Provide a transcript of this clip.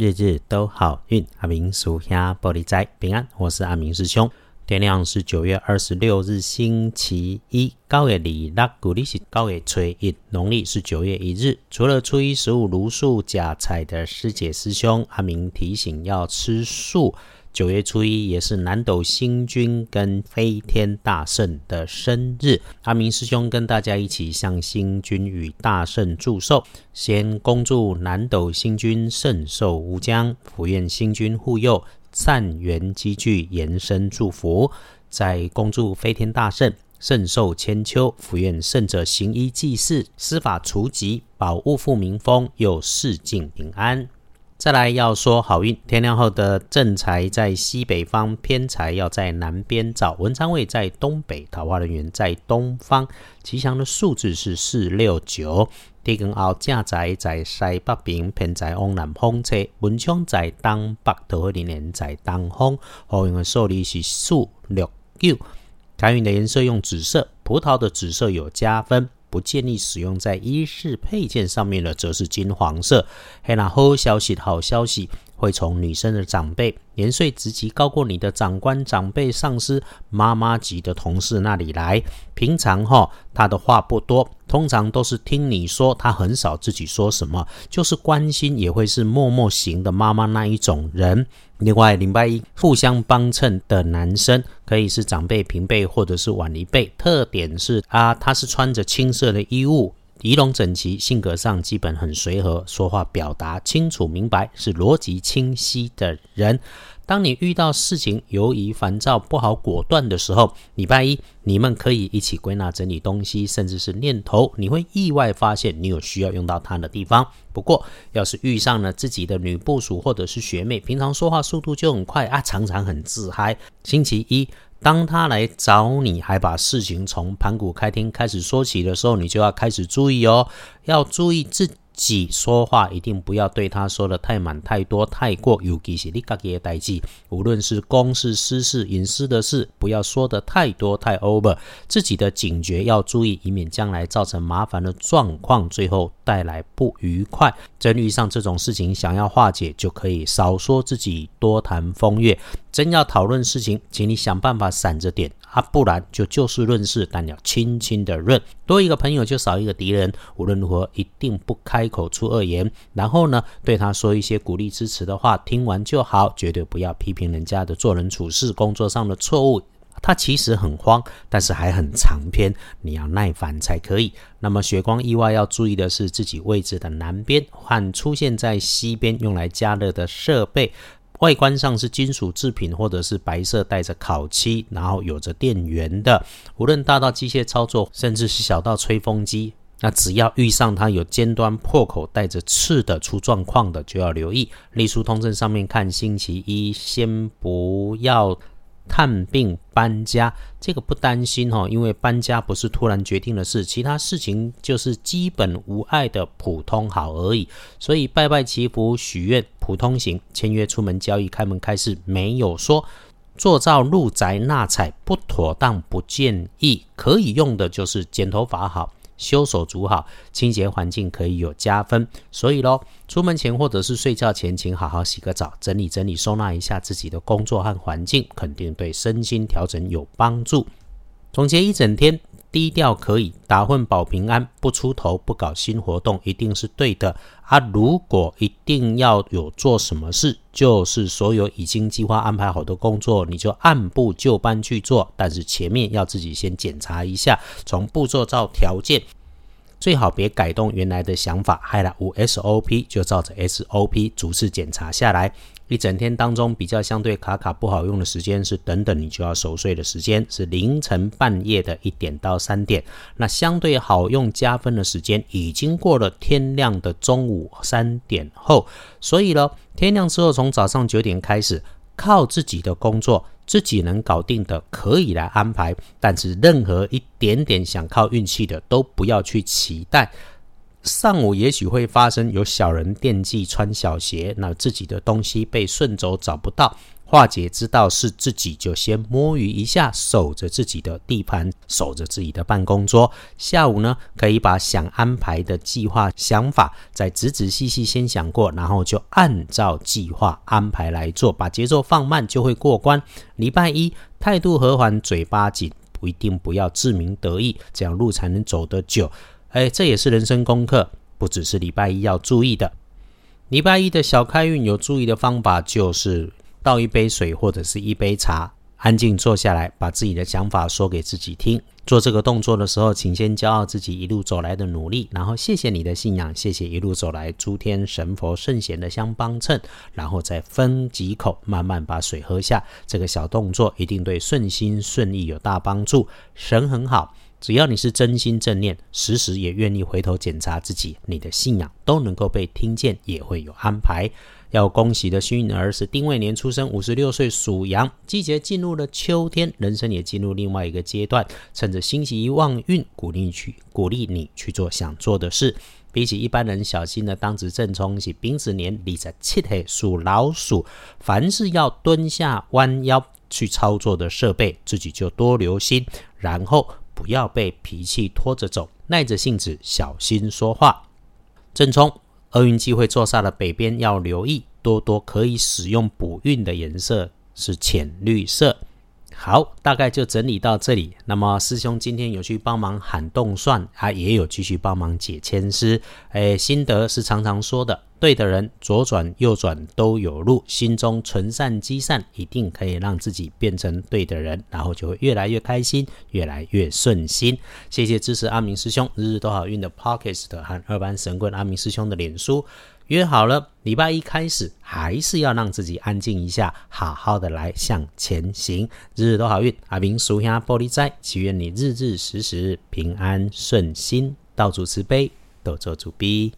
日日都好运。阿明属下玻璃斋平安，我是阿明师兄。天亮是九月二十六日，星期一，高月里拉古历是高月初一，农历是九月一日。除了初一十五如数假彩的师姐师兄，阿明提醒要吃素。九月初一也是南斗星君跟飞天大圣的生日，阿明师兄跟大家一起向星君与大圣祝寿，先恭祝南斗星君圣寿无疆，福愿星君护佑，善缘积聚，延伸祝福，再恭祝飞天大圣圣寿千秋，福愿圣者行医济世，施法除疾，保物富民丰，又世境平安。再来要说好运，天亮后的正财在西北方，偏财要在南边找。文昌位在东北，桃花人员在东方。吉祥的数字是四六九。地根后正财在西北边，偏财往南方车。文昌在东北，桃花人员在东方。好运的数字是四六九。开运的颜色用紫色，葡萄的紫色有加分。不建议使用在衣饰配件上面的，则是金黄色。嘿，那好消息，好消息会从女生的长辈、年岁职级高过你的长官、长辈、上司、妈妈级的同事那里来。平常哈，他的话不多，通常都是听你说，他很少自己说什么，就是关心也会是默默型的妈妈那一种人。另外，礼拜一互相帮衬的男生，可以是长辈、平辈或者是晚一辈。特点是啊，他是穿着青色的衣物，仪容整齐，性格上基本很随和，说话表达清楚明白，是逻辑清晰的人。当你遇到事情犹疑、烦躁、不好果断的时候，礼拜一你们可以一起归纳整理东西，甚至是念头，你会意外发现你有需要用到它的地方。不过，要是遇上了自己的女部属或者是学妹，平常说话速度就很快啊，常常很自嗨。星期一，当他来找你，还把事情从盘古开天开始说起的时候，你就要开始注意哦，要注意自。己说话一定不要对他说的太满、太多、太过，尤其是你自己的代际，无论是公事、私事、隐私的事，不要说的太多、太 over。自己的警觉要注意，以免将来造成麻烦的状况，最后带来不愉快。真遇上这种事情，想要化解，就可以少说自己，多谈风月。真要讨论事情，请你想办法闪着点。啊，不然就就事论事，但要轻轻的论。多一个朋友就少一个敌人。无论如何，一定不开口出恶言。然后呢，对他说一些鼓励支持的话，听完就好，绝对不要批评人家的做人处事、工作上的错误。他其实很慌，但是还很长篇，你要耐烦才可以。那么血光意外要注意的是，自己位置的南边和出现在西边用来加热的设备。外观上是金属制品，或者是白色带着烤漆，然后有着电源的。无论大到机械操作，甚至是小到吹风机，那只要遇上它有尖端破口、带着刺的出状况的，就要留意。隶书通证上面看，星期一先不要。探病搬家，这个不担心哈，因为搬家不是突然决定的事，其他事情就是基本无碍的普通好而已。所以拜拜祈福许愿普通行，签约出门交易开门开市没有说。做造入宅纳彩不妥当，不建议。可以用的就是剪头发好。修手足好，清洁环境可以有加分。所以咯，出门前或者是睡觉前，请好好洗个澡，整理整理，收纳一下自己的工作和环境，肯定对身心调整有帮助。总结一整天，低调可以，打混保平安，不出头，不搞新活动，一定是对的。啊，如果一定要有做什么事，就是所有已经计划安排好的工作，你就按部就班去做。但是前面要自己先检查一下，从步骤到条件，最好别改动原来的想法。害了五 SOP 就照着 SOP 逐次检查下来。一整天当中比较相对卡卡不好用的时间是等等你就要熟睡的时间，是凌晨半夜的一点到三点。那相对好用加分的时间已经过了天亮的中午三点后，所以呢，天亮之后从早上九点开始，靠自己的工作自己能搞定的可以来安排，但是任何一点点想靠运气的都不要去期待。上午也许会发生有小人惦记穿小鞋，那自己的东西被顺走找不到，化解之道是自己就先摸鱼一下，守着自己的地盘，守着自己的办公桌。下午呢，可以把想安排的计划、想法再仔仔细细先想过，然后就按照计划安排来做，把节奏放慢就会过关。礼拜一态度和缓，嘴巴紧，不一定不要自鸣得意，这样路才能走得久。哎，这也是人生功课，不只是礼拜一要注意的。礼拜一的小开运有注意的方法就是。倒一杯水或者是一杯茶，安静坐下来，把自己的想法说给自己听。做这个动作的时候，请先骄傲自己一路走来的努力，然后谢谢你的信仰，谢谢一路走来诸天神佛圣贤的相帮衬，然后再分几口，慢慢把水喝下。这个小动作一定对顺心顺意有大帮助。神很好，只要你是真心正念，时时也愿意回头检查自己，你的信仰都能够被听见，也会有安排。要恭喜的幸运儿是丁未年出生，五十六岁属羊，季节进入了秋天，人生也进入另外一个阶段。趁着星期一旺运，鼓励去鼓励你去做想做的事。比起一般人小心的当值正冲是丙子年，立在七岁属老鼠，凡是要蹲下弯腰去操作的设备，自己就多留心，然后不要被脾气拖着走，耐着性子小心说话。正冲。厄运机会坐煞的北边要留意，多多可以使用补运的颜色是浅绿色。好，大概就整理到这里。那么师兄今天有去帮忙喊动算，啊，也有继续帮忙解签诗。哎，心得是常常说的，对的人左转右转都有路，心中存善积善，一定可以让自己变成对的人，然后就会越来越开心，越来越顺心。谢谢支持阿明师兄日日都好运的 Pocket 和二班神棍阿明师兄的脸书。约好了，礼拜一开始还是要让自己安静一下，好好的来向前行，日日都好运。阿明属下玻璃斋，祈愿你日日时时平安顺心，道主慈悲，多做主逼。